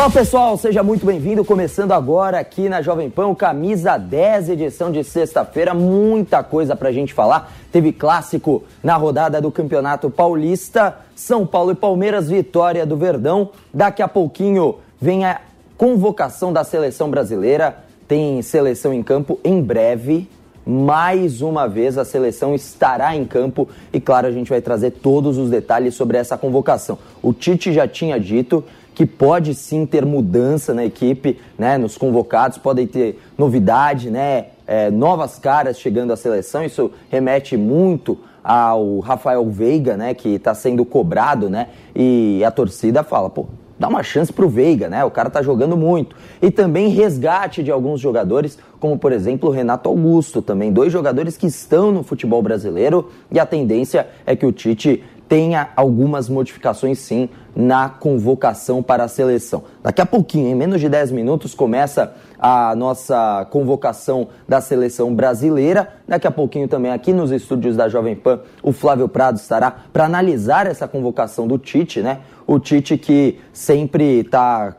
Olá pessoal, seja muito bem-vindo. Começando agora aqui na Jovem Pan, Camisa 10, edição de sexta-feira. Muita coisa pra gente falar. Teve clássico na rodada do Campeonato Paulista. São Paulo e Palmeiras, vitória do Verdão. Daqui a pouquinho vem a convocação da seleção brasileira. Tem seleção em campo em breve. Mais uma vez a seleção estará em campo e, claro, a gente vai trazer todos os detalhes sobre essa convocação. O Tite já tinha dito que pode sim ter mudança na equipe, né? Nos convocados podem ter novidade, né? É, novas caras chegando à seleção. Isso remete muito ao Rafael Veiga, né? Que está sendo cobrado, né? E a torcida fala, pô, dá uma chance pro Veiga, né? O cara tá jogando muito. E também resgate de alguns jogadores, como por exemplo o Renato Augusto, também dois jogadores que estão no futebol brasileiro e a tendência é que o Tite tenha algumas modificações sim na convocação para a seleção. Daqui a pouquinho, em menos de 10 minutos, começa a nossa convocação da seleção brasileira. Daqui a pouquinho também aqui nos estúdios da Jovem Pan, o Flávio Prado estará para analisar essa convocação do Tite, né? O Tite que sempre está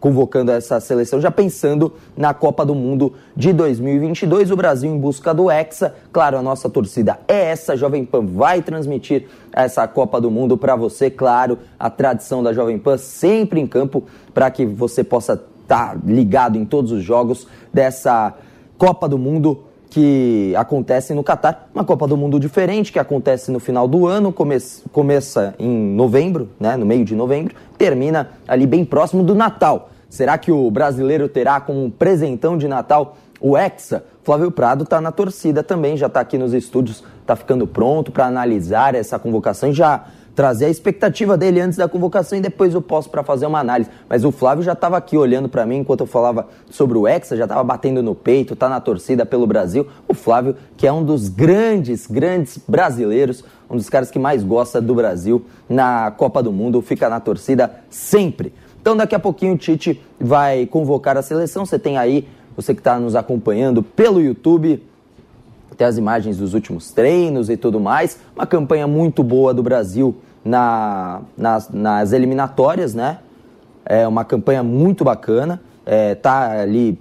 convocando essa seleção, já pensando na Copa do Mundo de 2022. O Brasil em busca do Hexa. Claro, a nossa torcida é essa. Jovem Pan vai transmitir essa Copa do Mundo para você. Claro, a tradição da Jovem Pan sempre em campo para que você possa estar tá ligado em todos os jogos dessa Copa do Mundo que acontece no Catar, uma Copa do Mundo diferente que acontece no final do ano, come começa em novembro, né, no meio de novembro, termina ali bem próximo do Natal. Será que o brasileiro terá como um presentão de Natal o Hexa? Flávio Prado está na torcida também, já está aqui nos estúdios, está ficando pronto para analisar essa convocação e já trazer a expectativa dele antes da convocação e depois eu posso para fazer uma análise. Mas o Flávio já estava aqui olhando para mim enquanto eu falava sobre o Hexa, já estava batendo no peito, está na torcida pelo Brasil. O Flávio, que é um dos grandes, grandes brasileiros, um dos caras que mais gosta do Brasil na Copa do Mundo, fica na torcida sempre. Então daqui a pouquinho o Tite vai convocar a seleção. Você tem aí, você que está nos acompanhando pelo YouTube, tem as imagens dos últimos treinos e tudo mais. Uma campanha muito boa do Brasil na, nas, nas eliminatórias, né? É uma campanha muito bacana. É, tá ali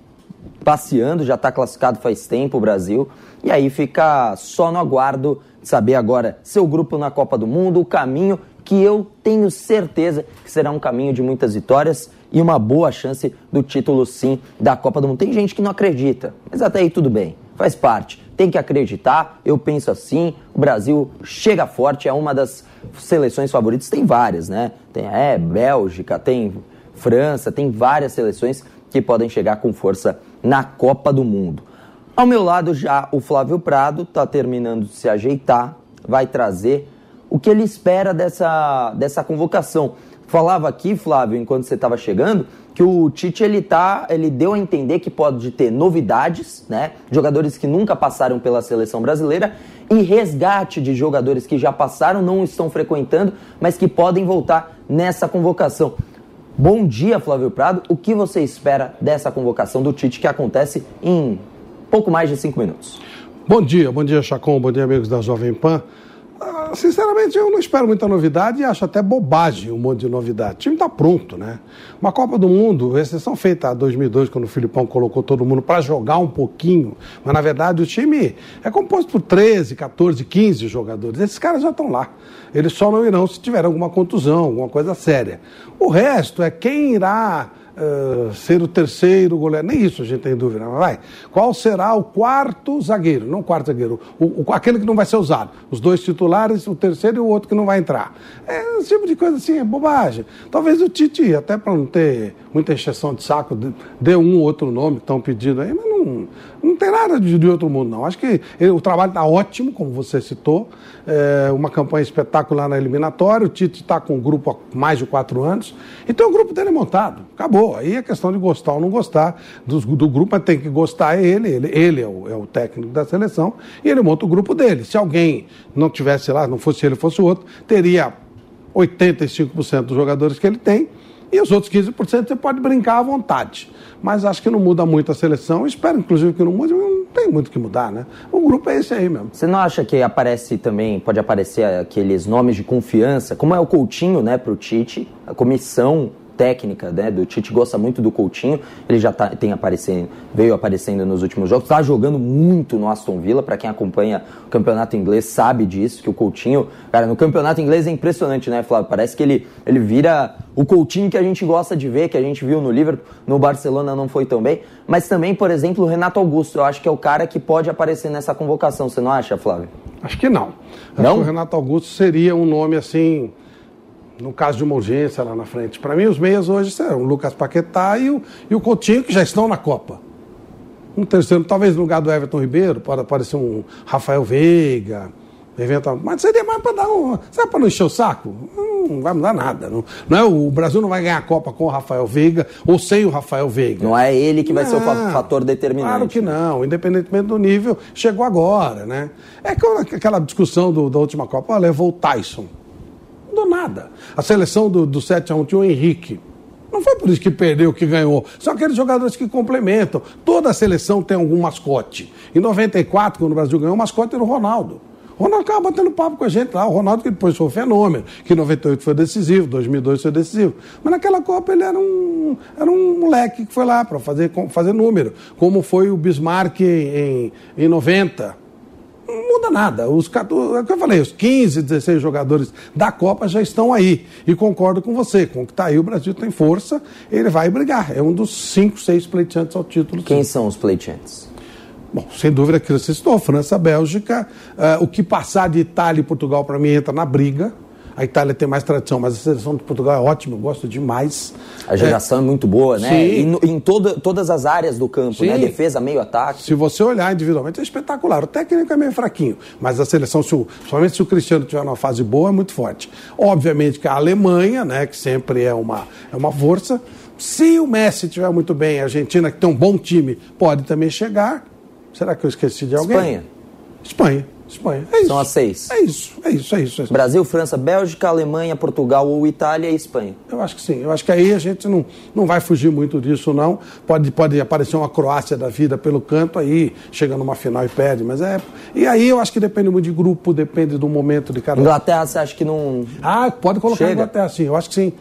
passeando, já está classificado faz tempo o Brasil. E aí fica só no aguardo de saber agora seu grupo na Copa do Mundo, o caminho que eu tenho certeza que será um caminho de muitas vitórias e uma boa chance do título sim da Copa do Mundo. Tem gente que não acredita, mas até aí tudo bem, faz parte. Tem que acreditar, eu penso assim, o Brasil chega forte, é uma das seleções favoritas, tem várias, né? Tem é, Bélgica, tem França, tem várias seleções que podem chegar com força na Copa do Mundo. Ao meu lado já o Flávio Prado está terminando de se ajeitar, vai trazer o que ele espera dessa, dessa convocação. Falava aqui, Flávio, enquanto você estava chegando, que o Tite ele tá, ele deu a entender que pode ter novidades, né? Jogadores que nunca passaram pela seleção brasileira e resgate de jogadores que já passaram, não estão frequentando, mas que podem voltar nessa convocação. Bom dia, Flávio Prado. O que você espera dessa convocação do Tite que acontece em pouco mais de cinco minutos? Bom dia, bom dia, Chacon, bom dia, amigos da Jovem Pan. Sinceramente, eu não espero muita novidade e acho até bobagem um monte de novidade. O time está pronto, né? Uma Copa do Mundo, exceção feita a 2002, quando o Filipão colocou todo mundo para jogar um pouquinho, mas na verdade o time é composto por 13, 14, 15 jogadores. Esses caras já estão lá. Eles só não irão se tiver alguma contusão, alguma coisa séria. O resto é quem irá uh, ser o terceiro goleiro. Nem isso a gente tem dúvida, mas vai. Qual será o quarto zagueiro? Não o quarto zagueiro, o, o, aquele que não vai ser usado. Os dois titulares, o terceiro e o outro que não vai entrar. É esse tipo de coisa assim, é bobagem. Talvez o Tite, até para não ter muita encheção de saco, dê um ou outro nome que estão pedindo aí, mas não, não tem nada de, de outro mundo, não. Acho que ele, o trabalho está ótimo, como você citou. É uma campanha espetacular na eliminatória. O Tite está com o grupo há mais de quatro anos. Então o grupo dele é montado. Acabou. Aí é questão de gostar ou não gostar do, do grupo, mas tem que gostar é ele. Ele, ele é, o, é o técnico da seleção e ele monta o grupo dele. Se alguém não tivesse lá, não fosse ele, fosse outro, teria 85% dos jogadores que ele tem e os outros 15% você pode brincar à vontade. Mas acho que não muda muito a seleção. Espero, inclusive, que não mude, não tem muito que mudar, né? O grupo é esse aí mesmo. Você não acha que aparece também, pode aparecer aqueles nomes de confiança, como é o Coutinho, né, para o Tite, a comissão técnica né, do Tite gosta muito do Coutinho, ele já tá, tem aparecendo, veio aparecendo nos últimos jogos, está jogando muito no Aston Villa, para quem acompanha o campeonato inglês sabe disso, que o Coutinho, cara, no campeonato inglês é impressionante, né, Flávio? Parece que ele, ele vira o Coutinho que a gente gosta de ver, que a gente viu no Liverpool, no Barcelona não foi tão bem, mas também, por exemplo, o Renato Augusto, eu acho que é o cara que pode aparecer nessa convocação, você não acha, Flávio? Acho que não. Não? Acho que o Renato Augusto seria um nome assim no caso de uma urgência lá na frente. Para mim, os meias hoje são o Lucas Paquetá e o, e o Coutinho, que já estão na Copa. Um terceiro, talvez no lugar do Everton Ribeiro, pode aparecer um Rafael Veiga, eventualmente. Mas seria mais para dar um. Sabe para não encher o saco? Não vai mudar nada. Não, não é, o Brasil não vai ganhar a Copa com o Rafael Veiga ou sem o Rafael Veiga. Não é ele que vai não, ser o fator determinante. Claro que não, independentemente do nível, chegou agora, né? É aquela discussão do, da última Copa, levou o Tyson do nada. A seleção do, do 7x1 tinha o Henrique. Não foi por isso que perdeu, que ganhou. São aqueles jogadores que complementam. Toda seleção tem algum mascote. Em 94, quando o Brasil ganhou, o mascote era o Ronaldo. O Ronaldo acaba batendo papo com a gente lá. O Ronaldo que depois foi um fenômeno, que em 98 foi decisivo, 2002 foi decisivo. Mas naquela Copa ele era um, era um moleque que foi lá para fazer, fazer número. Como foi o Bismarck em, em 90 não muda nada. Os, é o que eu falei, os 15, 16 jogadores da Copa já estão aí. E concordo com você, com o que está aí, o Brasil tem força, ele vai brigar. É um dos 5, 6 pleiteantes ao título. Quem são os pleiteantes? Bom, sem dúvida que você citou, França, Bélgica. Uh, o que passar de Itália e Portugal, para mim, entra na briga. A Itália tem mais tradição, mas a seleção de Portugal é ótima, eu gosto demais. A geração é, é muito boa, né? Sim. E, em todo, todas as áreas do campo, né? Sim. né? Defesa, meio ataque. Se você olhar individualmente, é espetacular. O técnico é meio fraquinho, mas a seleção, se o, somente se o Cristiano tiver numa fase boa, é muito forte. Obviamente que a Alemanha, né, que sempre é uma, é uma força. Se o Messi estiver muito bem, a Argentina, que tem um bom time, pode também chegar. Será que eu esqueci de alguém? Espanha. Espanha. Espanha. É São as seis. É isso, é isso, é isso. É isso. Brasil, França, Bélgica, Alemanha, Portugal ou Itália e Espanha. Eu acho que sim. Eu acho que aí a gente não, não vai fugir muito disso, não. Pode, pode aparecer uma Croácia da vida pelo canto, aí chega numa final e perde. Mas é. E aí eu acho que depende muito de grupo, depende do momento de cada Inglaterra, você acha que não. Ah, pode colocar Chega. a Inglaterra, sim. Eu acho que sim.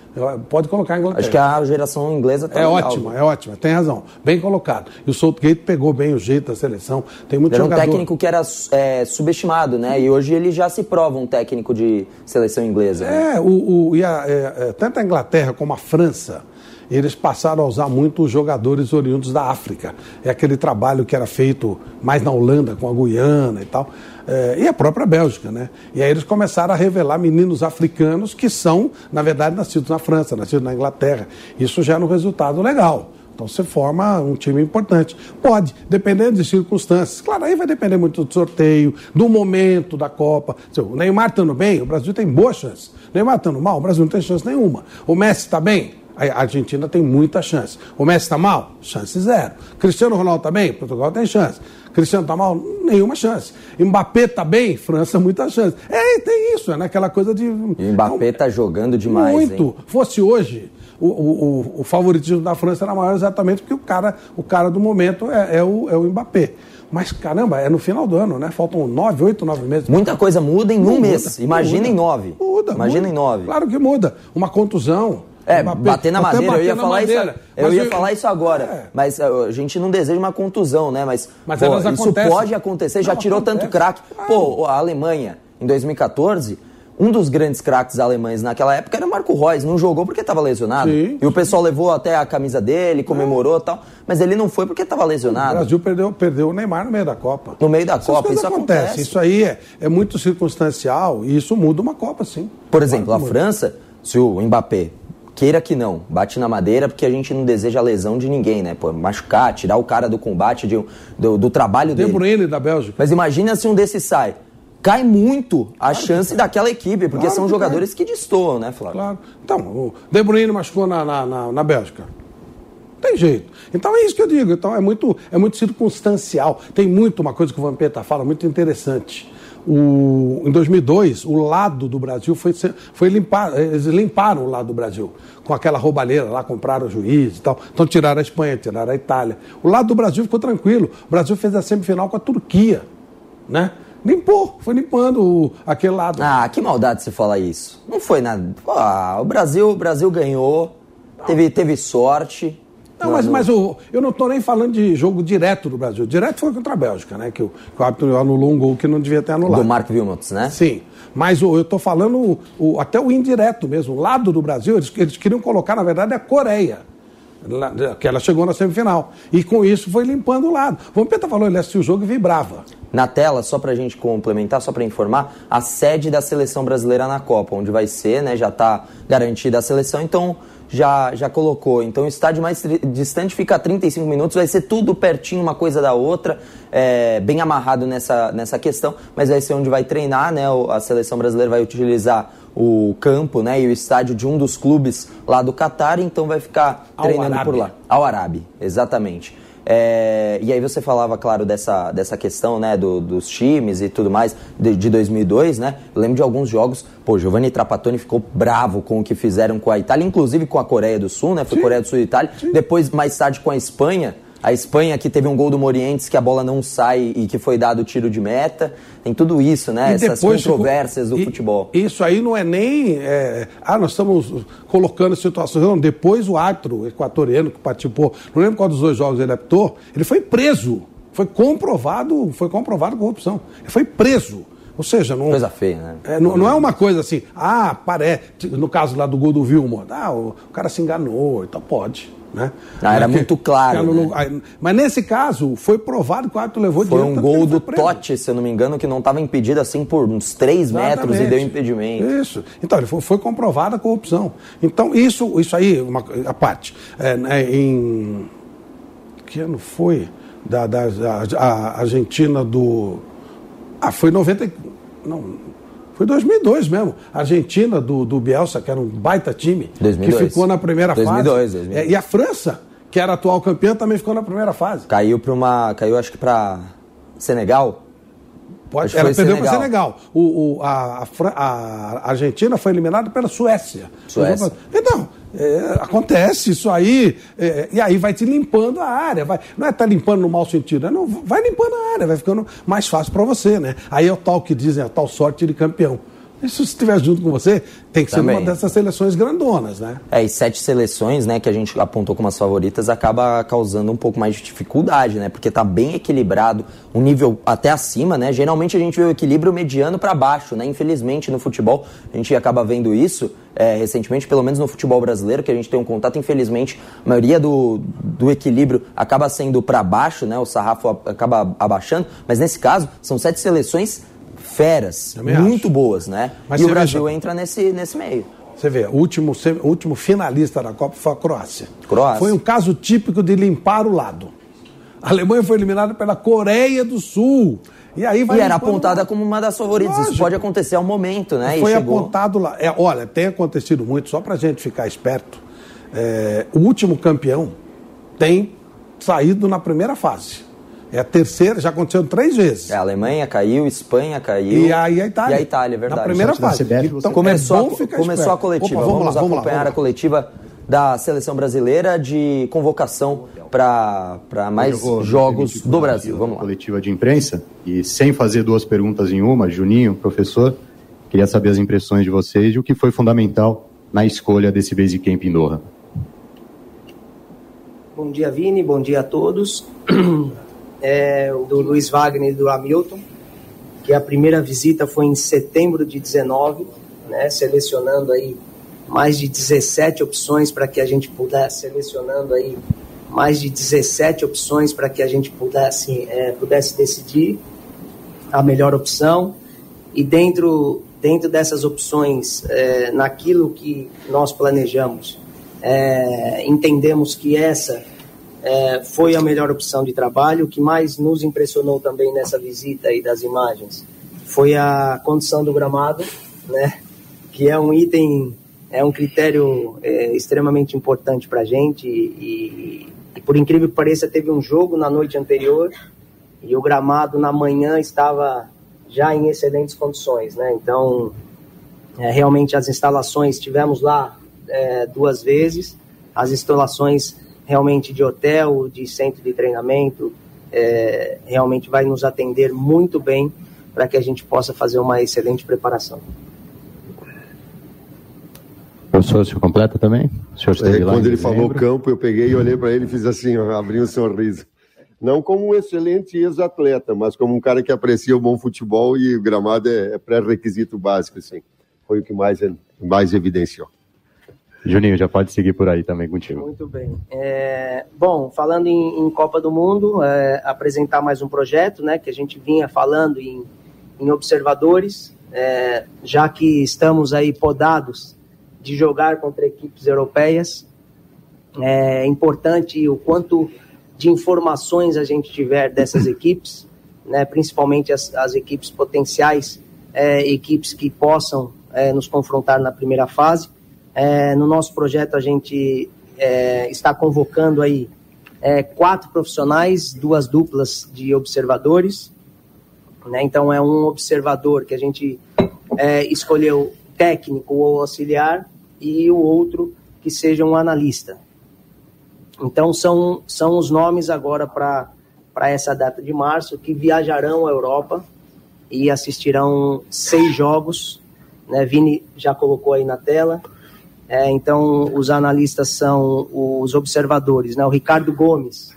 Pode colocar a Inglaterra. Acho que a geração inglesa tá É ótima, é ótima. Tem razão. Bem colocado. E o Southgate pegou bem o jeito da seleção. Tem muito era jogador. um técnico que era é, subestimado, né? E hoje ele já se prova um técnico de seleção inglesa. Né? É, o, o, e a, é, é, tanto a Inglaterra como a França eles passaram a usar muito os jogadores oriundos da África. É aquele trabalho que era feito mais na Holanda, com a Guiana e tal. É, e a própria Bélgica, né? E aí eles começaram a revelar meninos africanos que são, na verdade, nascidos na França, nascidos na Inglaterra. Isso gera um resultado legal. Então você forma um time importante. Pode, dependendo de circunstâncias. Claro, aí vai depender muito do sorteio, do momento da Copa. O Neymar estando bem, o Brasil tem boa chance. O Neymar estando mal, o Brasil não tem chance nenhuma. O Messi está bem, a Argentina tem muita chance. O Messi está mal? Chance zero. Cristiano Ronaldo está bem? Portugal tem chance. Cristiano está mal? Nenhuma chance. Mbappé está bem? França, muita chance. É, tem isso, é naquela coisa de. E Mbappé está jogando demais. Muito. Hein? Fosse hoje, o, o, o, favoritismo da França era maior exatamente porque o cara, o cara do momento é, é, o, é o Mbappé. Mas caramba, é no final do ano, né? Faltam nove, oito, nove meses. Muita coisa muda em um muda, mês. Imagina muda, em nove. Muda. Imagina muda. em nove. Claro que muda. Uma contusão. É, bater na madeira, eu ia falar madeira. isso. Eu ia eu... falar isso agora. É. Mas uh, a gente não deseja uma contusão, né? Mas, Mas pô, isso pode acontecer, já tirou acontece. tanto craque. Pô, a Alemanha, em 2014 um dos grandes craques alemães naquela época era Marco Reus, não jogou porque estava lesionado. Sim, e o pessoal levou até a camisa dele, comemorou e tal, mas ele não foi porque estava lesionado. O Brasil perdeu, perdeu o Neymar no meio da Copa. No meio da Essas Copa, isso acontece. acontece. Isso aí é, é muito circunstancial e isso muda uma Copa, sim. Por exemplo, a França, se o Mbappé queira que não, bate na madeira porque a gente não deseja a lesão de ninguém, né? Pô, machucar, tirar o cara do combate, de, do, do trabalho Tem dele. De Bruyne da Bélgica. Mas imagina se um desses sai cai muito a claro chance daquela equipe, porque claro são que jogadores cai. que destoam, né, Flávio? Claro. Então, o De Bruyne machucou na, na, na, na Bélgica. Tem jeito. Então é isso que eu digo. Então é muito, é muito circunstancial. Tem muito uma coisa que o Vampeta fala, muito interessante. O, em 2002, o lado do Brasil foi, foi limpar, eles limparam o lado do Brasil, com aquela roubalheira lá, compraram o juiz e tal. Então tiraram a Espanha, tiraram a Itália. O lado do Brasil ficou tranquilo. O Brasil fez a semifinal com a Turquia, né? Limpou, foi limpando o, aquele lado. Ah, que maldade você falar isso. Não foi nada. Ah, o Brasil, o Brasil ganhou, teve, teve sorte. Não, mas, mas eu, eu não estou nem falando de jogo direto do Brasil. Direto foi contra a Bélgica, né? Que o, que o árbitro anulou um gol que não devia ter anulado. Do Marco Wilmots, né? Sim. Mas o, eu estou falando o, o, até o indireto mesmo. O lado do Brasil, eles, eles queriam colocar, na verdade, a Coreia que ela chegou na semifinal. E com isso foi limpando o lado. O Vampeta falou, ele assistiu o jogo e vibrava. Na tela, só para a gente complementar, só para informar, a sede da seleção brasileira na Copa, onde vai ser, né, já está garantida a seleção, então já, já colocou. Então o estádio mais distante fica a 35 minutos, vai ser tudo pertinho uma coisa da outra, é, bem amarrado nessa, nessa questão, mas vai ser onde vai treinar, né? A seleção brasileira vai utilizar o campo né, e o estádio de um dos clubes lá do Catar, então vai ficar treinando por lá. Ao Arabi, exatamente. É, e aí você falava, claro, dessa, dessa questão né, do, dos times e tudo mais de, de 2002, né? Eu lembro de alguns jogos, pô, Giovanni Trapattoni ficou bravo com o que fizeram com a Itália, inclusive com a Coreia do Sul, né? Foi sim, Coreia do Sul e Itália. Sim. Depois, mais tarde, com a Espanha, a Espanha que teve um gol do Morientes que a bola não sai e que foi dado tiro de meta. Tem tudo isso, né? E Essas controvérsias do e, futebol. Isso aí não é nem. É, ah, nós estamos colocando situações. Não, depois o árbitro equatoriano que participou, não lembro qual dos dois jogos ele apitou, ele foi preso. Foi comprovado, foi comprovado corrupção. Ele foi preso. Ou seja, não. Coisa feia, né? É, não, não, é uma coisa assim, ah, parece. No caso lá do gol do Vilmo, ah, o, cara se enganou, então pode. Né? Ah, era muito claro. Né? Mas nesse caso, foi provado que o árbitro levou Foi um gol do Totti, se eu não me engano, que não estava impedido assim por uns 3 metros e deu impedimento. Isso. Então, ele foi, foi comprovada a corrupção. Então, isso, isso aí, uma, a parte. É, né, em. Que ano foi? Da, da a, a Argentina do. Ah, foi 90. Não, foi 2002 mesmo. A Argentina do, do Bielsa, que era um baita time, 2002. que ficou na primeira 2002, fase. 2002. É, e a França, que era atual campeã, também ficou na primeira fase. Caiu para uma. Caiu acho que para Senegal. Pode, ela perdeu para Senegal. O, o, a, a, a, Argentina foi eliminada pela Suécia. Suécia. Então, é, acontece isso aí, é, e aí vai te limpando a área. Vai, não é estar tá limpando no mau sentido, é, não, vai limpando a área, vai ficando mais fácil para você, né? Aí é o tal que dizem, a tal sorte de campeão. E se estiver junto com você, tem que Também. ser uma dessas seleções grandonas, né? É, e sete seleções, né, que a gente apontou como as favoritas, acaba causando um pouco mais de dificuldade, né? Porque tá bem equilibrado, um nível até acima, né? Geralmente a gente vê o equilíbrio mediano para baixo, né? Infelizmente no futebol a gente acaba vendo isso é, recentemente, pelo menos no futebol brasileiro, que a gente tem um contato, infelizmente, a maioria do, do equilíbrio acaba sendo para baixo, né? O sarrafo acaba abaixando, mas nesse caso são sete seleções feras, muito acho. boas, né? Mas e o Brasil veja, entra nesse, nesse meio. Você vê, o último, o último finalista da Copa foi a Croácia. Croácia. Foi um caso típico de limpar o lado. A Alemanha foi eliminada pela Coreia do Sul. E aí vai e era apontada como uma das favoritas. Lógico. Isso pode acontecer ao momento, né? Foi apontado lá. É, olha, tem acontecido muito, só para a gente ficar esperto. É, o último campeão tem saído na primeira fase. É a terceira, já aconteceu três vezes. É, a Alemanha caiu, Espanha caiu. E aí a Itália. E a Itália, é verdade. Na primeira fase. Então, começou, é a, começou a coletiva. Opa, vamos, vamos lá, acompanhar vamos lá, a coletiva da seleção brasileira de convocação para mais jogos do Brasil. Vamos lá. Coletiva de imprensa e sem fazer duas perguntas em uma, Juninho, professor, queria saber as impressões de vocês e o que foi fundamental na escolha desse Basic Camp em Doha. Bom dia, Vini. Bom dia a todos. é, do Luiz Wagner e do Hamilton, que a primeira visita foi em setembro de 19. né, selecionando aí mais de 17 opções para que a gente pudesse, selecionando aí mais de 17 opções para que a gente pudesse, é, pudesse decidir a melhor opção. E dentro, dentro dessas opções, é, naquilo que nós planejamos, é, entendemos que essa é, foi a melhor opção de trabalho. O que mais nos impressionou também nessa visita aí das imagens foi a condição do gramado, né? que é um item, é um critério é, extremamente importante para a gente. E, e, por incrível que pareça, teve um jogo na noite anterior e o gramado na manhã estava já em excelentes condições. Né? Então, é, realmente as instalações, tivemos lá é, duas vezes, as instalações realmente de hotel, de centro de treinamento, é, realmente vai nos atender muito bem para que a gente possa fazer uma excelente preparação. Professor, se completa também? O senhor é, quando ele falou campo, eu peguei e olhei para ele e fiz assim, abri um sorriso. Não como um excelente ex-atleta, mas como um cara que aprecia o bom futebol e o gramado é, é pré-requisito básico, assim. Foi o que mais, mais evidenciou. Juninho, já pode seguir por aí também contigo. Muito bem. É, bom, falando em, em, Copa do Mundo, é, apresentar mais um projeto, né, que a gente vinha falando em, em observadores, é, já que estamos aí podados de jogar contra equipes europeias, é importante o quanto de informações a gente tiver dessas equipes, né, principalmente as, as equipes potenciais, é, equipes que possam é, nos confrontar na primeira fase. É, no nosso projeto, a gente é, está convocando aí é, quatro profissionais, duas duplas de observadores. Né? Então, é um observador que a gente é, escolheu técnico ou auxiliar e o outro que seja um analista. Então, são, são os nomes agora para essa data de março que viajarão à Europa e assistirão seis jogos. Né? Vini já colocou aí na tela. É, então, os analistas são os observadores, né? O Ricardo Gomes,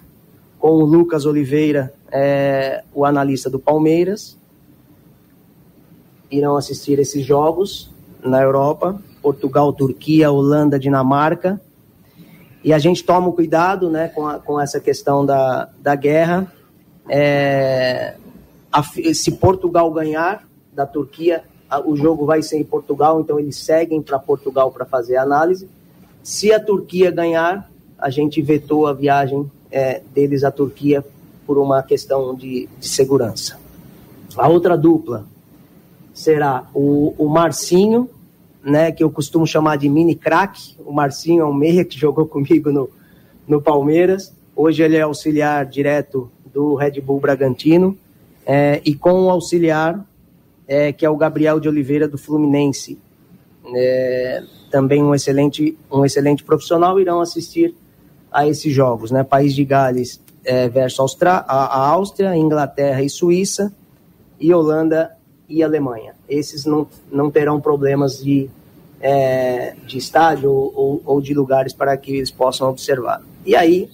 com o Lucas Oliveira, é, o analista do Palmeiras, irão assistir esses jogos na Europa, Portugal, Turquia, Holanda, Dinamarca. E a gente toma cuidado né, com, a, com essa questão da, da guerra. É, a, se Portugal ganhar da Turquia, o jogo vai ser em Portugal, então eles seguem para Portugal para fazer a análise. Se a Turquia ganhar, a gente vetou a viagem é, deles à Turquia por uma questão de, de, segurança. A outra dupla será o, o Marcinho, né, que eu costumo chamar de mini craque. O Marcinho é um meia que jogou comigo no, no Palmeiras. Hoje ele é auxiliar direto do Red Bull Bragantino. É, e com o auxiliar é, que é o Gabriel de Oliveira do Fluminense. É, também um excelente, um excelente profissional, irão assistir a esses jogos, né? País de Gales é, versus Austra a, a Áustria, Inglaterra e Suíça, e Holanda e Alemanha. Esses não, não terão problemas de, é, de estádio ou, ou, ou, de lugares para que eles possam observar. E aí,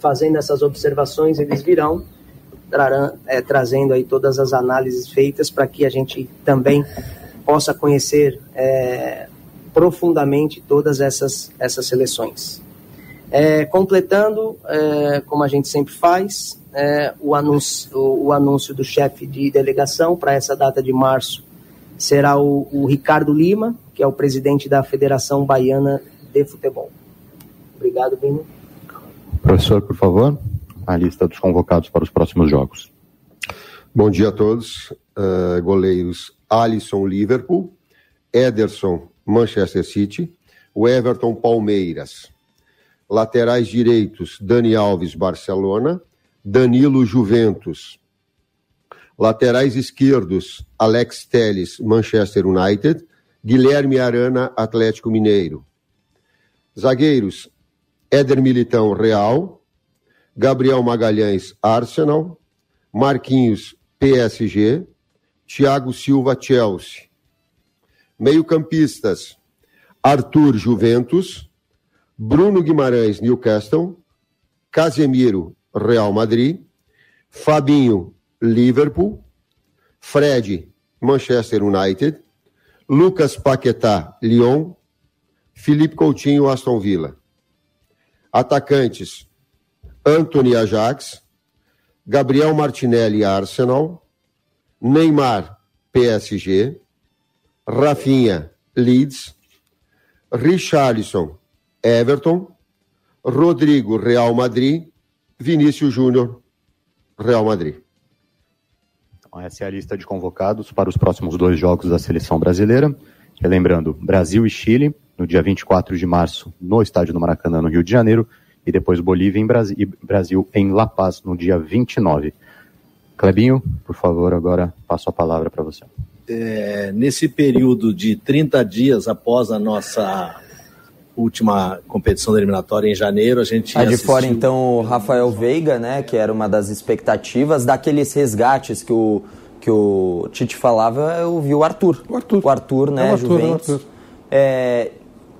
fazendo essas observações, eles virão é, trazendo aí todas as análises feitas para que a gente também possa conhecer é, profundamente todas essas, essas seleções. É, completando, é, como a gente sempre faz, é, o, anúncio, o, o, anúncio do chefe de delegação para essa data de março será o, o Ricardo Lima, que é o presidente da Federação Baiana de Futebol. Obrigado, Bino. Professor, por favor a lista dos convocados para os próximos jogos. Bom dia a todos. Uh, goleiros Alisson, Liverpool. Ederson, Manchester City. O Everton, Palmeiras. Laterais direitos, Dani Alves, Barcelona. Danilo, Juventus. Laterais esquerdos, Alex Telles, Manchester United. Guilherme Arana, Atlético Mineiro. Zagueiros, Éder Militão, Real. Gabriel Magalhães, Arsenal, Marquinhos, PSG, Thiago Silva, Chelsea. Meio-campistas, Arthur, Juventus, Bruno Guimarães, Newcastle, Casemiro, Real Madrid, Fabinho, Liverpool, Fred, Manchester United, Lucas Paquetá, Lyon. Felipe Coutinho, Aston Villa. Atacantes, Anthony Ajax. Gabriel Martinelli, Arsenal. Neymar, PSG. Rafinha, Leeds. Richarlison, Everton. Rodrigo, Real Madrid. Vinícius Júnior, Real Madrid. Então, essa é a lista de convocados para os próximos dois jogos da seleção brasileira. Relembrando, Brasil e Chile, no dia 24 de março, no estádio do Maracanã, no Rio de Janeiro, e depois Bolívia em Brasil, e Brasil em La Paz, no dia 29. Clebinho, por favor, agora passo a palavra para você. É, nesse período de 30 dias após a nossa última competição da eliminatória em janeiro, a gente. Ah, de fora, então, o Rafael Veiga, né, que era uma das expectativas, daqueles resgates que o, que o Tite falava, eu vi o Arthur. O Arthur. O Arthur, né, É o Arthur, Juventus. é o Arthur. É,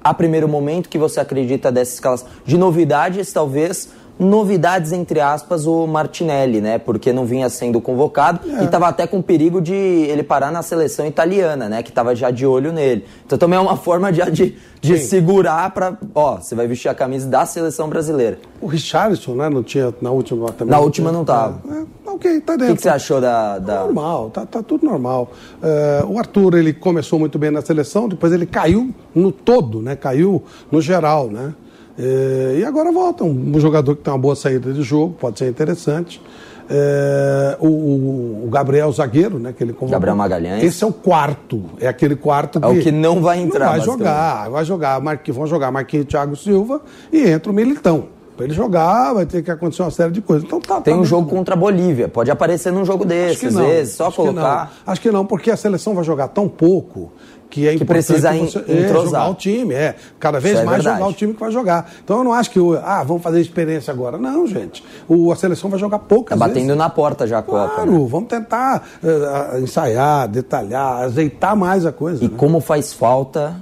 a primeiro momento que você acredita dessa escalação? De novidades, talvez, novidades entre aspas, o Martinelli, né? Porque não vinha sendo convocado É. e estava até com perigo de ele parar na seleção italiana, né? Que estava já de olho nele. Então também é uma forma de, de, de segurar para, ó, você vai vestir a camisa da seleção brasileira. O Richarlison, né? Não tinha na última também. Na última não tava. É, é, ok, tá O dentro. que, que você achou da, da... Normal, tá, tá tudo normal. É, o Arthur, ele começou muito bem na seleção, depois ele caiu no todo, né? Caiu no geral, né? É, e agora volta, um, um jogador que tem uma boa saída de jogo, pode ser interessante. É, o, o- Gabriel Zagueiro, né? Que ele convocou. Gabriel Magalhães. Esse é o quarto, é aquele quarto É o que não vai entrar, Não vai jogar, vai jogar, Marqui- vão jogar Marquinhos Thiago Silva e entra o Militão. Para ele jogar, vai ter que acontecer uma série de coisas. Então tá, Tem tá um jogo contra a Bolívia, pode aparecer num jogo desses, que às vezes, só acho que colocar. não. Acho que não, porque a seleção vai jogar tão pouco que é Que importante precisa você, en- é, entrosar. jogar o time, é. Cada vez é mais verdade. jogar o time que vai jogar. Então eu não acho que, ah, vamos fazer experiência agora. Não, gente. O, a seleção vai jogar poucas Tá vezes. batendo na porta já a Copa. Claro, né? vamos tentar eh, ensaiar, detalhar, azeitar mais a coisa. E né? como faz falta,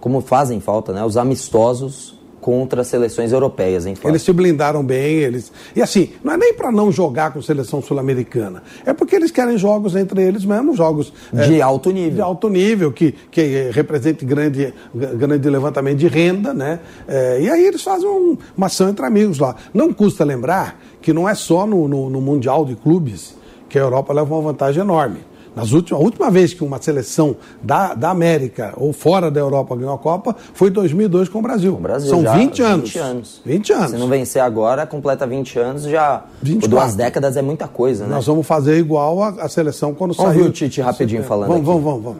como fazem falta, né? Os amistosos contra seleções europeias, hein, Flávio? Eles se blindaram bem, eles. E assim, não é nem para não jogar com seleção sul-americana. É porque eles querem jogos entre eles mesmo, jogos eh, De alto nível. de alto nível, que, que represente grande, grande levantamento de renda, né? Eh, e aí eles fazem um- uma ação entre amigos lá. Não custa lembrar que não é só no, no- no Mundial de Clubes que a Europa leva uma vantagem enorme. Nas últimas, a última vez que uma seleção da, da América ou fora da Europa ganhou a Copa foi em 2002 com o Brasil. O Brasil São já, 20 anos. 20 anos. 20 anos. Se não vencer agora, completa 20 anos, já. 24. Duas décadas é muita coisa, né? Nós vamos fazer igual a, a seleção quando Vamos saiu. o Tite rapidinho falando Vamos, aqui. vamos, vamos, vamos.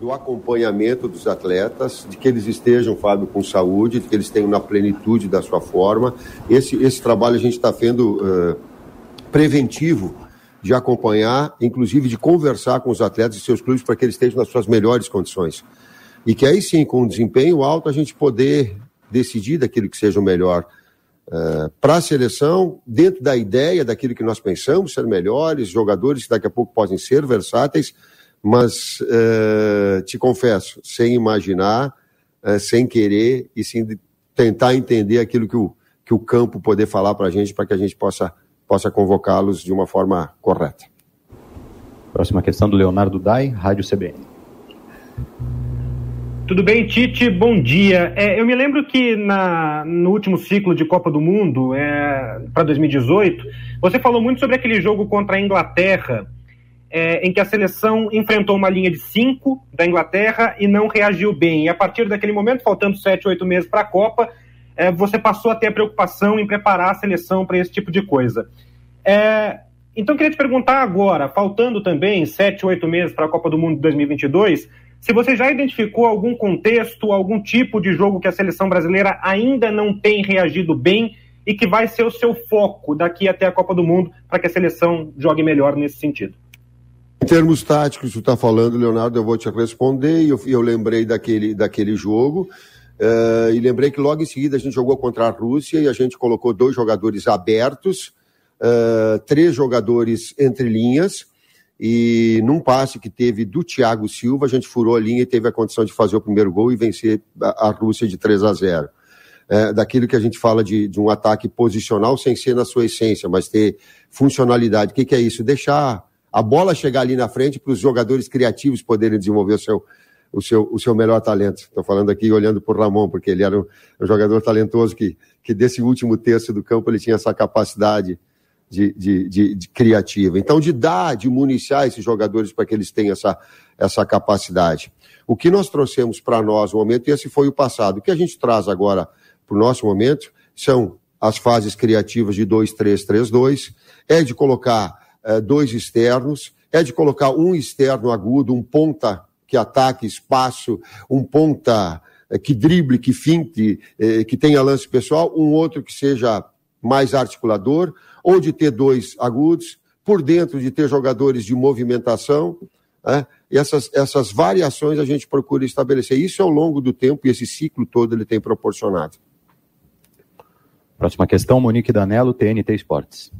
do acompanhamento dos atletas, de que eles estejam, Fábio, com saúde, de que eles tenham na plenitude da sua forma. Esse, esse trabalho a gente está vendo eh, preventivo de acompanhar, inclusive de conversar com os atletas e seus clubes para que eles estejam nas suas melhores condições. E que aí sim, com um desempenho alto, a gente poder decidir daquilo que seja o melhor para a seleção, dentro da ideia daquilo que nós pensamos ser melhores, jogadores que daqui a pouco podem ser versáteis, mas eh, te confesso, sem imaginar, eh, sem querer e sem tentar entender aquilo que o, que o campo poder falar para a gente, para que a gente possa, possa convocá-los de uma forma correta. Próxima questão do Leonardo Dai, Rádio CBN. Tudo bem, Tite? Bom dia. É, eu me lembro que na, no último ciclo de Copa do Mundo, é, para 2018, você falou muito sobre aquele jogo contra a Inglaterra, é, em que a seleção enfrentou uma linha de cinco da Inglaterra e não reagiu bem. E a partir daquele momento, faltando sete, oito meses para a Copa, é, você passou a ter a preocupação em preparar a seleção para esse tipo de coisa. É, então, queria te perguntar agora, faltando também sete, oito meses para a Copa do Mundo de 2022, se você já identificou algum contexto, algum tipo de jogo que a seleção brasileira ainda não tem reagido bem e que vai ser o seu foco daqui até a Copa do Mundo para que a seleção jogue melhor nesse sentido. Em termos táticos, tu está falando, Leonardo, eu vou te responder, eu, eu lembrei daquele, daquele jogo, eh, e lembrei que logo em seguida a gente jogou contra a Rússia e a gente colocou dois jogadores abertos, eh, três jogadores entre linhas, e num passe que teve do Thiago Silva, a gente furou a linha e teve a condição de fazer o primeiro gol e vencer a, a Rússia de 3 a 0 é, daquilo que a gente fala de, de um ataque posicional sem ser na sua essência, mas ter funcionalidade. O que, que é isso? Deixar a bola chegar ali na frente para os jogadores criativos poderem desenvolver o seu, o seu, o seu melhor talento. Estou falando aqui olhando por Ramon, porque ele era um, um, jogador talentoso que, que desse último terço do campo ele tinha essa capacidade de, de, de, de criativa. Então, de dar, de municiar esses jogadores para que eles tenham essa, essa capacidade. O que nós trouxemos para nós no momento, e esse foi o passado. O que a gente traz agora para o nosso momento são as fases criativas de 2-3-3-2, é de colocar é, dois externos, é de colocar um externo agudo, um ponta que ataque espaço, um ponta é, que drible, que finte, é, que tenha lance pessoal, um outro que seja mais articulador, ou de ter dois agudos, por dentro de ter jogadores de movimentação, né? e essas, essas variações a gente procura estabelecer. Isso ao longo do tempo e esse ciclo todo ele tem proporcionado. Próxima questão, Monique Danello, TNT Esportes.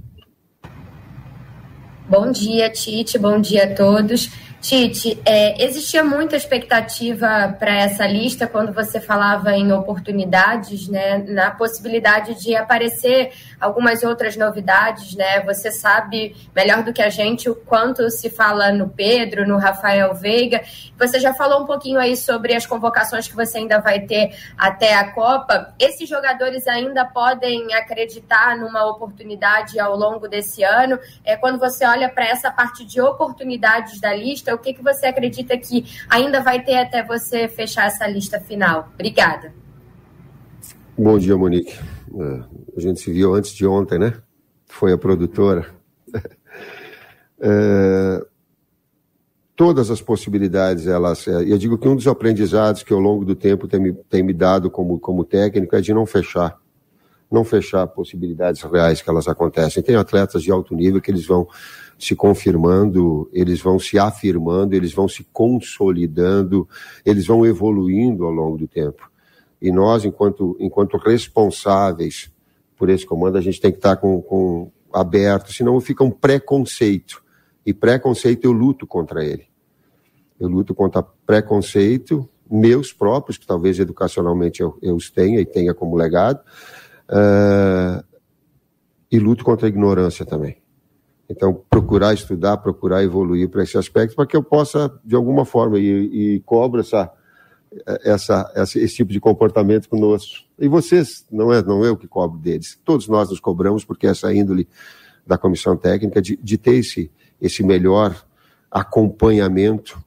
Bom dia, Tite. Bom dia a todos. Tite, é, existia muita expectativa para essa lista quando você falava em oportunidades, né, na possibilidade de aparecer algumas outras novidades, né? Você sabe melhor do que a gente o quanto se fala no Pedro, no Rafael Veiga. Você já falou um pouquinho aí sobre as convocações que você ainda vai ter até a Copa. Esses jogadores ainda podem acreditar numa oportunidade ao longo desse ano? É quando você olha para essa parte de oportunidades da lista o que, que você acredita que ainda vai ter até você fechar essa lista final? Obrigada. Bom dia, Monique. É, a gente se viu antes de ontem, né? Foi a produtora. É, todas as possibilidades, elas. É, eu digo que um dos aprendizados que ao longo do tempo tem me, tem me dado como, como técnico é de não fechar. Não fechar possibilidades reais que elas acontecem. Tem atletas de alto nível que eles vão se confirmando, eles vão se afirmando, eles vão se consolidando, eles vão evoluindo ao longo do tempo. E nós, enquanto, enquanto responsáveis por esse comando, a gente tem que estar com, com aberto, senão fica um preconceito. E preconceito eu luto contra ele. Eu luto contra preconceito, meus próprios, que talvez educacionalmente eu, eu os tenha e tenha como legado, uh, e luto contra a ignorância também. Então, procurar estudar, procurar evoluir para esse aspecto, para que eu possa, de alguma forma, e, e cobro essa, essa, essa, esse tipo de comportamento conosco. E vocês, não é não eu que cobro deles, todos nós nos cobramos, porque essa índole da comissão técnica de, de ter esse, esse melhor acompanhamento.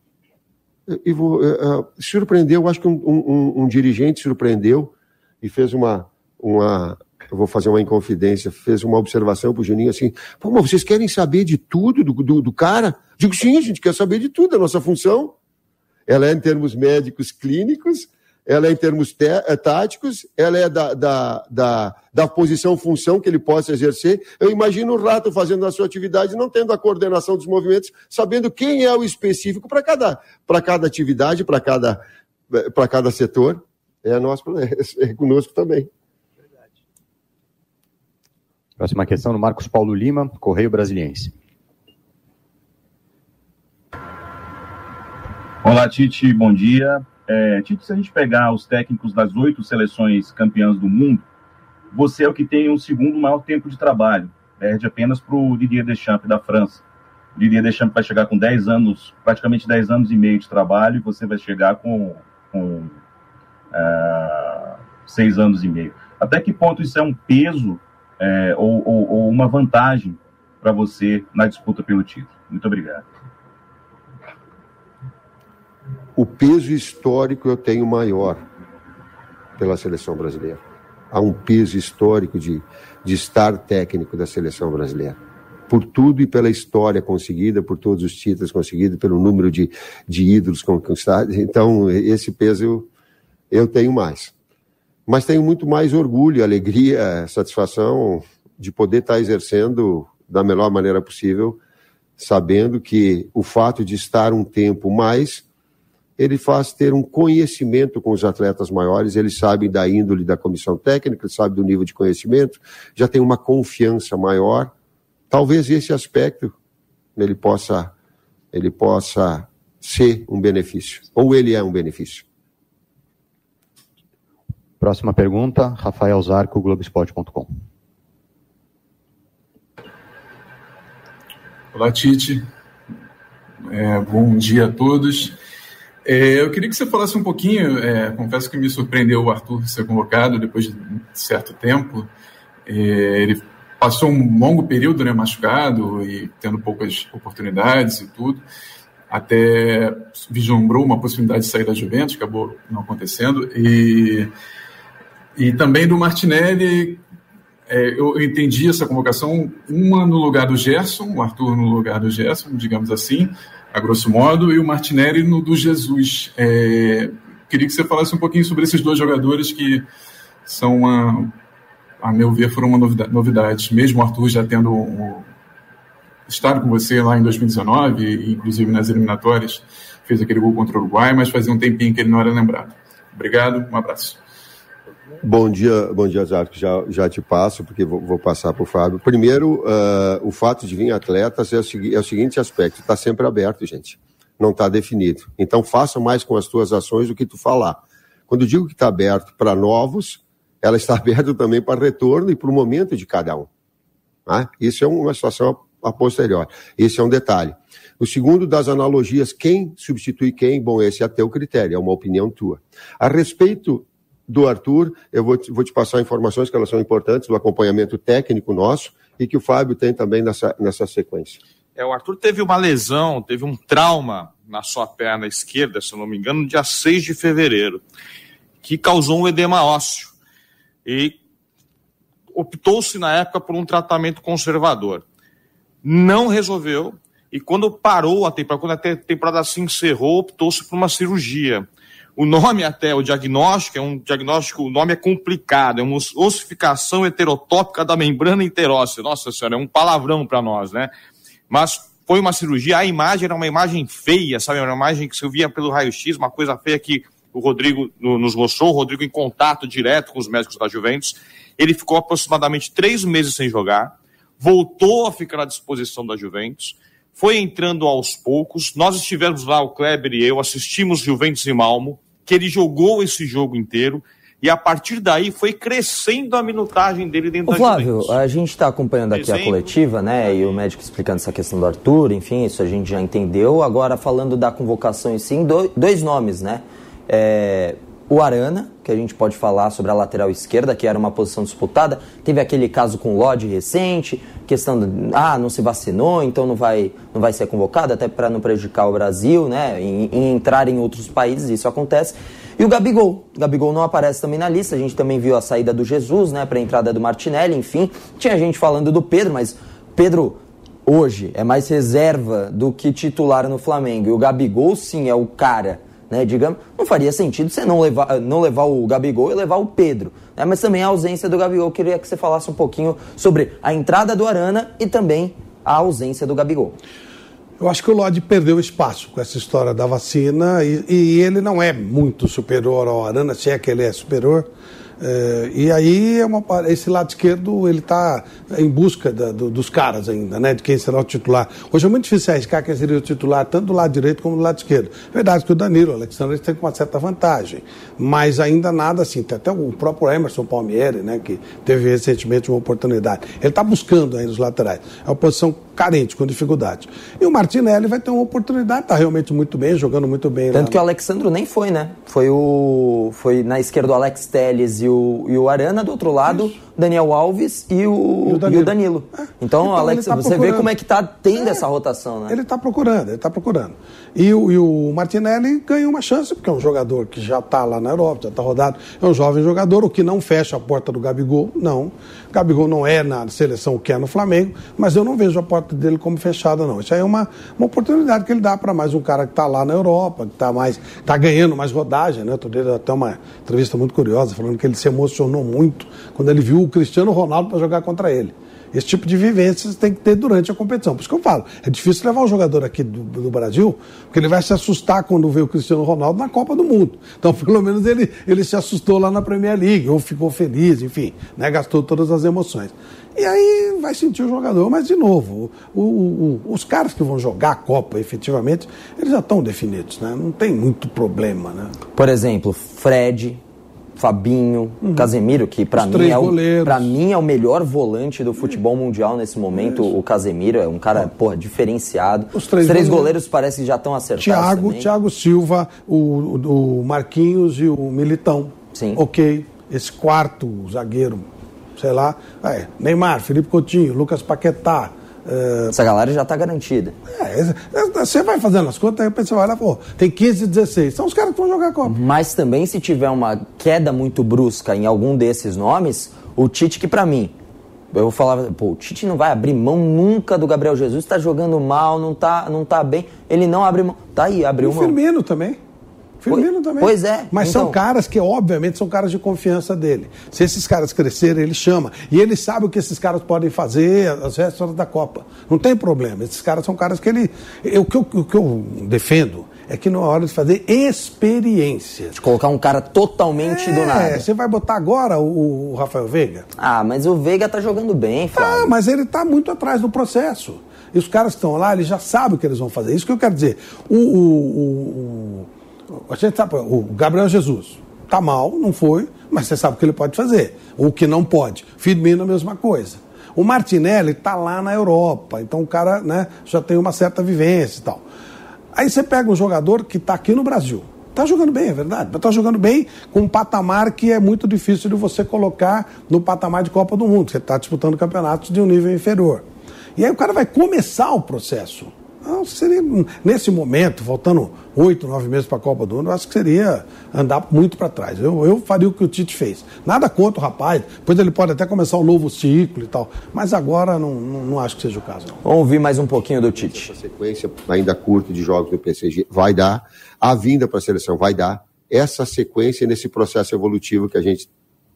E vou, uh, surpreendeu, acho que um, um, um dirigente surpreendeu e fez uma, uma, eu vou fazer uma inconfidência, fez uma observação pro Juninho assim, pô, mas vocês querem saber de tudo do, do, do cara? Digo, sim, a gente quer saber de tudo, a nossa função. Ela é em termos médicos clínicos, ela é em termos é, táticos, ela é da, da, da, da posição-função que ele possa exercer. Eu imagino o rato fazendo a sua atividade, não tendo a coordenação dos movimentos, sabendo quem é o específico para cada, cada atividade, para cada, cada setor. É, nosso, é conosco também. Próxima questão do Marcos Paulo Lima, Correio Brasiliense. Olá, Tite, bom dia. É, Tite, se a gente pegar os técnicos das oito seleções campeãs do mundo, você é o que tem o segundo maior tempo de trabalho. Perde apenas para o Didier Deschamps, da França. O Didier Deschamps vai chegar com 10 anos, praticamente 10 anos e meio de trabalho, e você vai chegar com, com uh, 6 anos e meio. Até que ponto isso é um peso é, ou, ou, ou uma vantagem para você na disputa pelo título. Muito obrigado. O peso histórico eu tenho maior pela seleção brasileira. Há um peso histórico de, de estar técnico da seleção brasileira. Por tudo e pela história conseguida, por todos os títulos conseguidos, pelo número de, de ídolos conquistados. Então, esse peso eu, eu tenho mais mas tenho muito mais orgulho, alegria, satisfação de poder estar exercendo da melhor maneira possível, sabendo que o fato de estar um tempo mais, ele faz ter um conhecimento com os atletas maiores, eles sabem da índole da comissão técnica, eles sabem do nível de conhecimento, já tem uma confiança maior. Talvez esse aspecto ele possa ele possa ser um benefício, ou ele é um benefício. Próxima pergunta, Rafael Zarco, Globoesporte.com. Olá, Tite. É, bom dia a todos. É, eu queria que você falasse um pouquinho, é, confesso que me surpreendeu o Arthur ser convocado depois de certo tempo. É, ele passou um longo período né, machucado e tendo poucas oportunidades e tudo. Até vislumbrou uma possibilidade de sair da Juventus, acabou não acontecendo. E, e também do Martinelli, é, eu entendi essa convocação, uma no lugar do Gerson, o Arthur no lugar do Gerson, digamos assim, a grosso modo, e o Martinelli no do Jesus. É, queria que você falasse um pouquinho sobre esses dois jogadores que são uma, a meu ver, foram uma novidade, novidade. Mesmo o Arthur já tendo um, estado com você lá em 2019, inclusive nas eliminatórias, fez aquele gol contra o Uruguai, mas fazia um tempinho que ele não era lembrado. Obrigado, um abraço. Bom dia, bom dia, Zarco. Já, já te passo, porque vou, vou passar para o Fábio. Primeiro, uh, o fato de vir atletas é o, é o seguinte aspecto: está sempre aberto, gente. Não está definido. Então, faça mais com as tuas ações do que tu falar. Quando digo que está aberto para novos, ela está aberta também para retorno e para o momento de cada um. Né? Isso é uma situação a posteriori. Esse é um detalhe. O segundo das analogias, quem substitui quem? Bom, esse é teu critério, é uma opinião tua. A respeito do Arthur, eu vou te, vou te passar informações que elas são importantes do acompanhamento técnico nosso e que o Fábio tem também nessa, nessa sequência. É, o Arthur teve uma lesão, teve um trauma na sua perna esquerda, se não me engano, no dia 6 de fevereiro, que causou um edema ósseo. E optou-se na época por um tratamento conservador. Não resolveu, e quando parou a temporada, quando a temporada se encerrou, optou-se por uma cirurgia. O nome até, o diagnóstico, é um diagnóstico, o nome é complicado, é uma ossificação heterotópica da membrana interóssea. Nossa senhora, é um palavrão para nós, né? Mas foi uma cirurgia, a imagem era uma imagem feia, sabe? Uma imagem que se via pelo raio-x, uma coisa feia que o Rodrigo nos mostrou, o Rodrigo em contato direto com os médicos da Juventus. Ele ficou aproximadamente três meses sem jogar, voltou a ficar à disposição da Juventus, foi entrando aos poucos. Nós estivemos lá, o Kleber e eu, assistimos Juventus e Malmo, que ele jogou esse jogo inteiro. E a partir daí foi crescendo a minutagem dele dentro Ô, Flávio, Juventus. a gente está acompanhando aqui Dezembro. a coletiva, né? E o médico explicando essa questão do Arthur, enfim, isso a gente já entendeu. Agora, falando da convocação em si, dois nomes, né? É, o Arana, que a gente pode falar sobre a lateral esquerda, que era uma posição disputada. Teve aquele caso com o Lodge recente, questão de, ah, não se vacinou, então não vai, não vai ser convocado, até para não prejudicar o Brasil, né, em, em, entrar em outros países, isso acontece. E o Gabigol, o Gabigol não aparece também na lista, a gente também viu a saída do Jesus, né, para a entrada do Martinelli, enfim. Tinha gente falando do Pedro, mas Pedro hoje é mais reserva do que titular no Flamengo. E o Gabigol, sim, é o cara né, digamos, não faria sentido você não levar, não levar o Gabigol e levar o Pedro. Né, mas também a ausência do Gabigol. Eu queria que você falasse um pouquinho sobre a entrada do Arana e também a ausência do Gabigol. Eu acho que o Lodi perdeu espaço com essa história da vacina e, e ele não é muito superior ao Arana, se é que ele é superior. É, e aí é uma, esse lado esquerdo ele está em busca da, do, dos caras ainda, né? De quem será o titular. Hoje é muito difícil arriscar quem seria o titular, tanto do lado direito como do lado esquerdo. Verdade que o Danilo, o Alexandre, tem uma certa vantagem, mas ainda nada assim. Tem até o próprio Emerson Palmieri, né? Que teve recentemente uma oportunidade. Ele está buscando aí os laterais. É uma posição carente, com dificuldade. E o Martinelli vai ter uma oportunidade, está realmente muito bem, jogando muito bem. Tanto lá. que o Alexandro nem foi, né? Foi o foi na esquerda o Alex Telles e o, e o Arana, do outro lado, Isso. Daniel Alves e o, e o Danilo. E o Danilo. É. Então, então, Alex, tá você vê como é que está tendo é. essa rotação, né? Ele está procurando, ele está procurando. E o, e o Martinelli ganhou uma chance, porque é um jogador que já está lá na Europa, já está rodado, é um jovem jogador, o que não fecha a porta do Gabigol, não. Gabigol não é na seleção o que é no Flamengo, mas eu não vejo a porta dele como fechada, não. Isso aí é uma, uma oportunidade que ele dá para mais um cara que está lá na Europa, que está mais tá ganhando mais rodagem, né? Outro dia até uma entrevista muito curiosa, falando que ele se emocionou muito quando ele viu o Cristiano Ronaldo para jogar contra ele. Esse tipo de vivência você tem que ter durante a competição. Por isso que eu falo, é difícil levar um jogador aqui do, do Brasil, porque ele vai se assustar quando vê o Cristiano Ronaldo na Copa do Mundo. Então, pelo menos ele, ele se assustou lá na Premier League, ou ficou feliz, enfim, né, gastou todas as emoções. E aí vai sentir o jogador, mas de novo, o, o, o, os caras que vão jogar a Copa efetivamente, eles já estão definidos, né? Não tem muito problema, né? Por exemplo, Fred, Fabinho, hum. Casemiro, que para mim, é o, mim é o melhor volante do futebol mundial nesse momento. Isso. O Casemiro é um cara, porra, diferenciado. Os três, Os três goleiros, goleiros parece que já estão acertados. Thiago, Thiago Silva, o, o Marquinhos e o Militão. Sim. Ok. Esse quarto zagueiro, sei lá. É, Neymar, Felipe Coutinho, Lucas Paquetá. É... Essa galera já está garantida. É, você vai fazendo as contas, aí você vai lá, pô, tem 15, 16. São os caras que vão jogar a Copa. Mas também, se tiver uma queda muito brusca em algum desses nomes, o Tite, que para mim, eu falava, pô, o Tite não vai abrir mão nunca do Gabriel Jesus, está jogando mal, não tá, não tá bem. Ele não abre mão. Tá aí, abriu mão. O Firmino também. Firmino também. Pois é. Mas então... são caras que, obviamente, são caras de confiança dele. Se esses caras crescerem, ele chama. E ele sabe o que esses caras podem fazer às vésperas da Copa. Não tem problema. Esses caras são caras que ele. Eu, o, que eu, o que eu defendo é que não é hora de fazer experiência. De colocar um cara totalmente é, do nada. Você vai botar agora o, o, Rafael Veiga? Ah, mas o Veiga tá jogando bem, Flávio. Ah, mas ele tá muito atrás do processo. E os caras que estão lá, eles já sabem o que eles vão fazer. Isso que eu quero dizer. o, o a gente sabe, o Gabriel Jesus tá mal, não foi, mas você sabe o que ele pode fazer. O que não pode. Firmino a mesma coisa. O Martinelli está lá na Europa, então o cara né, já tem uma certa vivência e tal. Aí você pega um jogador que está aqui no Brasil. Está jogando bem, é verdade. Está jogando bem com um patamar que é muito difícil de você colocar no patamar de Copa do Mundo. Você está disputando campeonatos de um nível inferior. E aí o cara vai começar o processo. Não, seria, nesse momento, faltando oito, nove meses para a Copa do Mundo, eu acho que seria andar muito para trás. Eu, eu faria o que o Tite fez. Nada contra o rapaz, depois ele pode até começar um novo ciclo e tal. Mas agora não, não, não acho que seja o caso. Não. Vamos ouvir mais um pouquinho do Tite. Essa sequência ainda curta de jogos do PCG vai dar, a vinda para a seleção vai dar. Essa sequência nesse processo evolutivo que a gente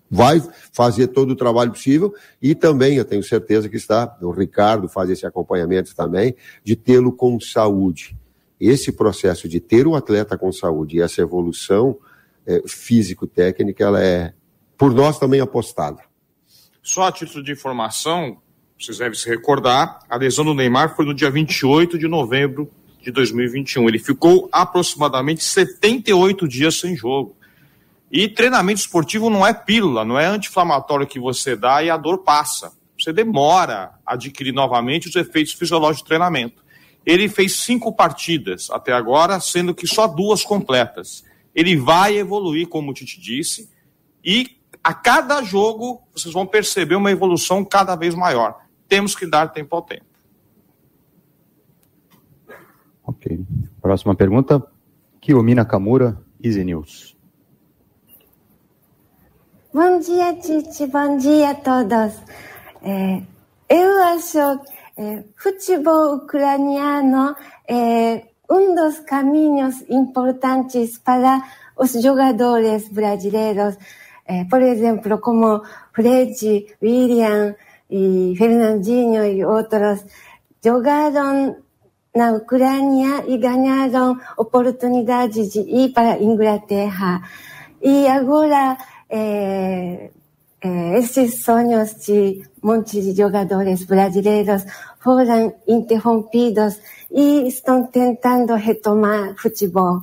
vai fazer todo o trabalho possível e também eu tenho certeza que está, o Ricardo faz esse acompanhamento também, de tê-lo com saúde. Esse processo de ter o atleta com saúde e essa evolução é, físico-técnica, ela é, por nós, também apostada. Só a título de informação, vocês devem se recordar, a lesão do Neymar foi no dia 28 de novembro de 2021. Ele ficou aproximadamente 78 dias sem jogo. E treinamento esportivo não é pílula, não é anti-inflamatório que você dá e a dor passa. Você demora a adquirir novamente os efeitos fisiológicos do treinamento. Ele fez cinco partidas até agora, sendo que só duas completas. Ele vai evoluir, como o Tite disse, e a cada jogo vocês vão perceber uma evolução cada vez maior. Temos que dar tempo ao tempo. Ok. Próxima pergunta. Kiyomi Nakamura, Easy News. Bom dia, Tite. Bom dia a todos. É, eu acho é, futebol ucraniano é um dos caminhos importantes para os jogadores brasileiros. É, por exemplo, como Fred, William e Fernandinho e outros jogaram na Ucrânia e ganharam oportunidade de ir para Inglaterra. E agora é, esses sonhos de monte de jogadores brasileiros foram interrompidos e estão tentando retomar futebol.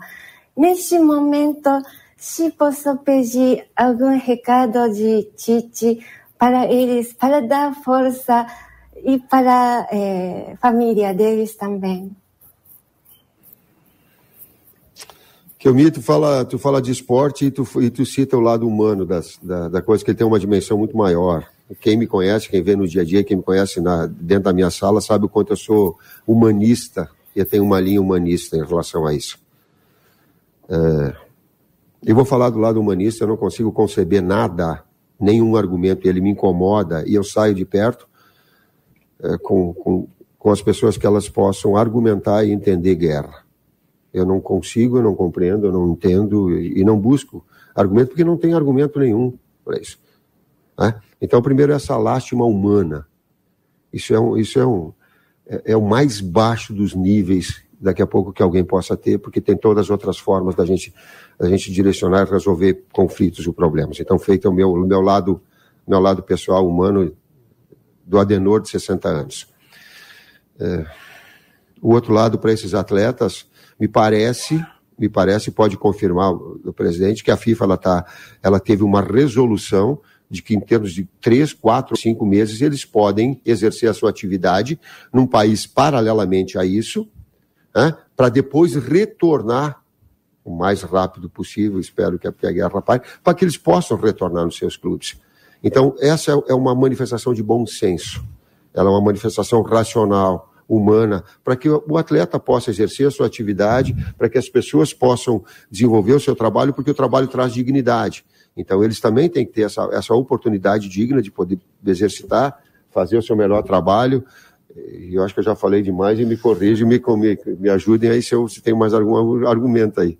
Neste momento, se posso pedir algum recado de Tite para eles, para dar força e para a é, família deles também. Que o mito fala, tu fala de esporte e tu, e tu cita o lado humano das, da, da coisa que tem uma dimensão muito maior. Quem me conhece, quem vê no dia a dia, quem me conhece na, dentro da minha sala, sabe o quanto eu sou humanista e eu tenho uma linha humanista em relação a isso. É, eu vou falar do lado humanista, eu não consigo conceber nada, nenhum argumento, ele me incomoda e eu saio de perto é, com, com, com as pessoas que elas possam argumentar e entender guerra. Eu não consigo, eu não compreendo, eu não entendo e, não busco argumento, porque não tem argumento nenhum para isso. Né? Então, primeiro, essa lástima humana. Isso é, um, isso é, um, é, é o mais baixo dos níveis daqui a pouco que alguém possa ter, porque tem todas as outras formas da gente, da gente direcionar e resolver conflitos e problemas. Então, feito o meu, o meu lado, meu lado pessoal humano do Adenor de 60 anos. É, o outro lado para esses atletas me parece, me parece, pode confirmar o presidente que a FIFA ela tá, ela teve uma resolução de que em termos de três, quatro, cinco meses eles podem exercer a sua atividade num país paralelamente a isso, né, para depois retornar o mais rápido possível, espero que a, guerra pare, para que eles possam retornar nos seus clubes. Então, essa é, é uma manifestação de bom senso, ela é uma manifestação racional, humana, para que o atleta possa exercer a sua atividade, para que as pessoas possam desenvolver o seu trabalho, porque o trabalho traz dignidade. Então, eles também têm que ter essa, essa oportunidade digna de poder exercitar, fazer o seu melhor trabalho. E eu acho que eu já falei demais e me corrijam, me, me, me ajudem aí se, eu, se tem mais algum argumento aí.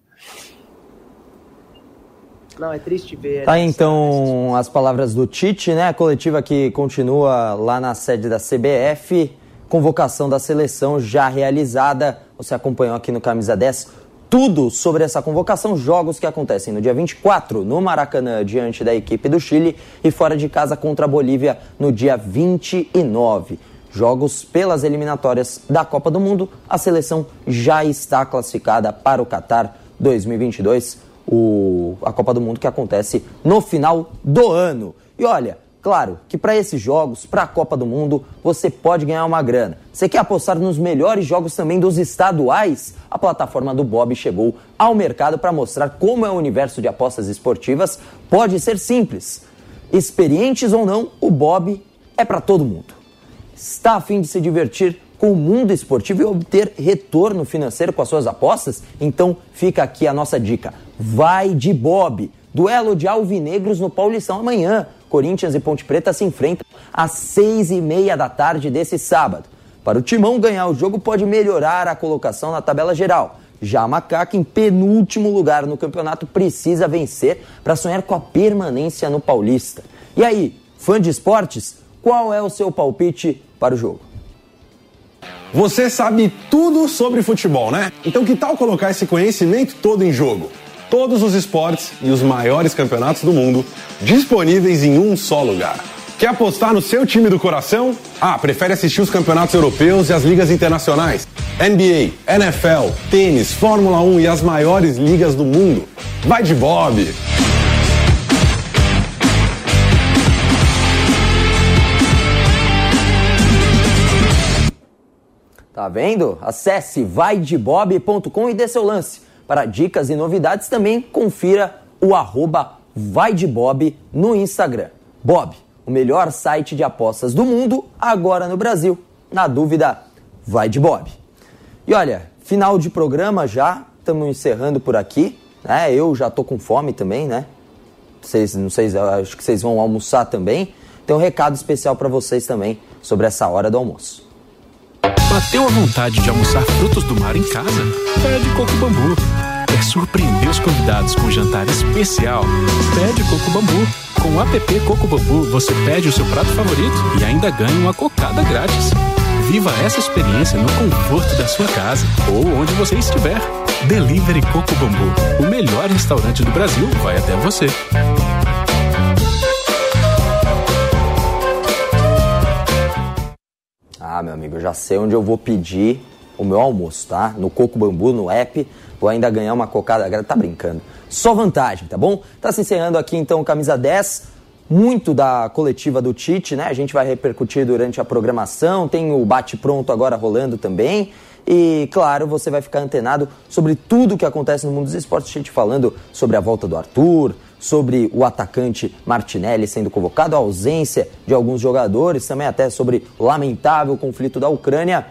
Não, é triste ver. Tá então as palavras do Tite, né? A coletiva que continua lá na sede da CBF. Convocação da seleção já realizada. Você acompanhou aqui no Camisa 10 tudo sobre essa convocação, jogos que acontecem no dia 24 no Maracanã diante da equipe do Chile e fora de casa contra a Bolívia no dia 29. Jogos pelas eliminatórias da Copa do Mundo. A seleção já está classificada para o Qatar 2022, o, a Copa do Mundo que acontece no final do ano. E olha, Claro que para esses jogos, para a Copa do Mundo, você pode ganhar uma grana. Você quer apostar nos melhores jogos também dos estaduais? A plataforma do Bob chegou ao mercado para mostrar como é o universo de apostas esportivas. Pode ser simples. Experientes ou não, o Bob é para todo mundo. Está a fim de se divertir com o mundo esportivo e obter retorno financeiro com as suas apostas? Então fica aqui a nossa dica. Vai de Bob. Duelo de alvinegros no Paulistão amanhã. Corinthians e Ponte Preta se enfrentam às seis e meia da tarde desse sábado. Para o Timão ganhar o jogo pode melhorar a colocação na tabela geral. Já a Macaca, em penúltimo lugar no campeonato, precisa vencer para sonhar com a permanência no Paulista. E aí, fã de esportes, qual é o seu palpite para o jogo? Você sabe tudo sobre futebol, né? Então que tal colocar esse conhecimento todo em jogo? Todos os esportes e os maiores campeonatos do mundo disponíveis em um só lugar. Quer apostar no seu time do coração? Ah, prefere assistir os campeonatos europeus e as ligas internacionais? NBA, NFL, tênis, Fórmula 1 e as maiores ligas do mundo? Vai de Bob! Tá vendo? Acesse vaidebob.com e dê seu lance. Para dicas e novidades, também confira o arroba vai de Bob no Instagram. Bob, o melhor site de apostas do mundo, agora no Brasil. Na dúvida, vai de Bob. E olha, final de programa já, estamos encerrando por aqui. Né? Eu já tô com fome também, né? Vocês, não sei, acho que vocês vão almoçar também. Tem um recado especial para vocês também sobre essa hora do almoço. Bateu a vontade de almoçar frutos do mar em casa? Pede Coco Bambu. Quer surpreender os convidados com um jantar especial? Pede Coco Bambu. Com o app Coco Bambu, você pede o seu prato favorito e ainda ganha uma cocada grátis. Viva essa experiência no conforto da sua casa ou onde você estiver. Delivery Coco Bambu, o melhor restaurante do Brasil, vai até você. Ah, meu amigo, eu já sei onde eu vou pedir o meu almoço, tá? No Coco Bambu, no app, vou ainda ganhar uma cocada. Tá brincando. Só vantagem, tá bom? Tá se encerrando aqui então camisa 10. Muito da coletiva do Tite, né? A gente vai repercutir durante a programação. Tem o bate-pronto agora rolando também. E, claro, você vai ficar antenado sobre tudo o que acontece no mundo dos esportes. Tite falando sobre a volta do Arthur, sobre o atacante Martinelli sendo convocado, a ausência de alguns jogadores, também até sobre o lamentável conflito da Ucrânia.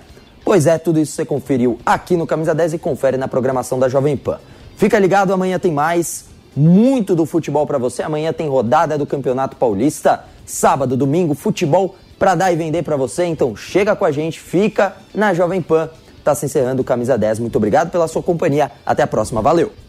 Pois é, tudo isso você conferiu aqui no Camisa 10 e confere na programação da Jovem Pan. Fica ligado, amanhã tem mais, muito do futebol para você. Amanhã tem rodada do Campeonato Paulista, sábado, domingo, futebol para dar e vender para você. Então chega com a gente, fica na Jovem Pan. Tá se encerrando o Camisa 10. Muito obrigado pela sua companhia. Até a próxima. Valeu!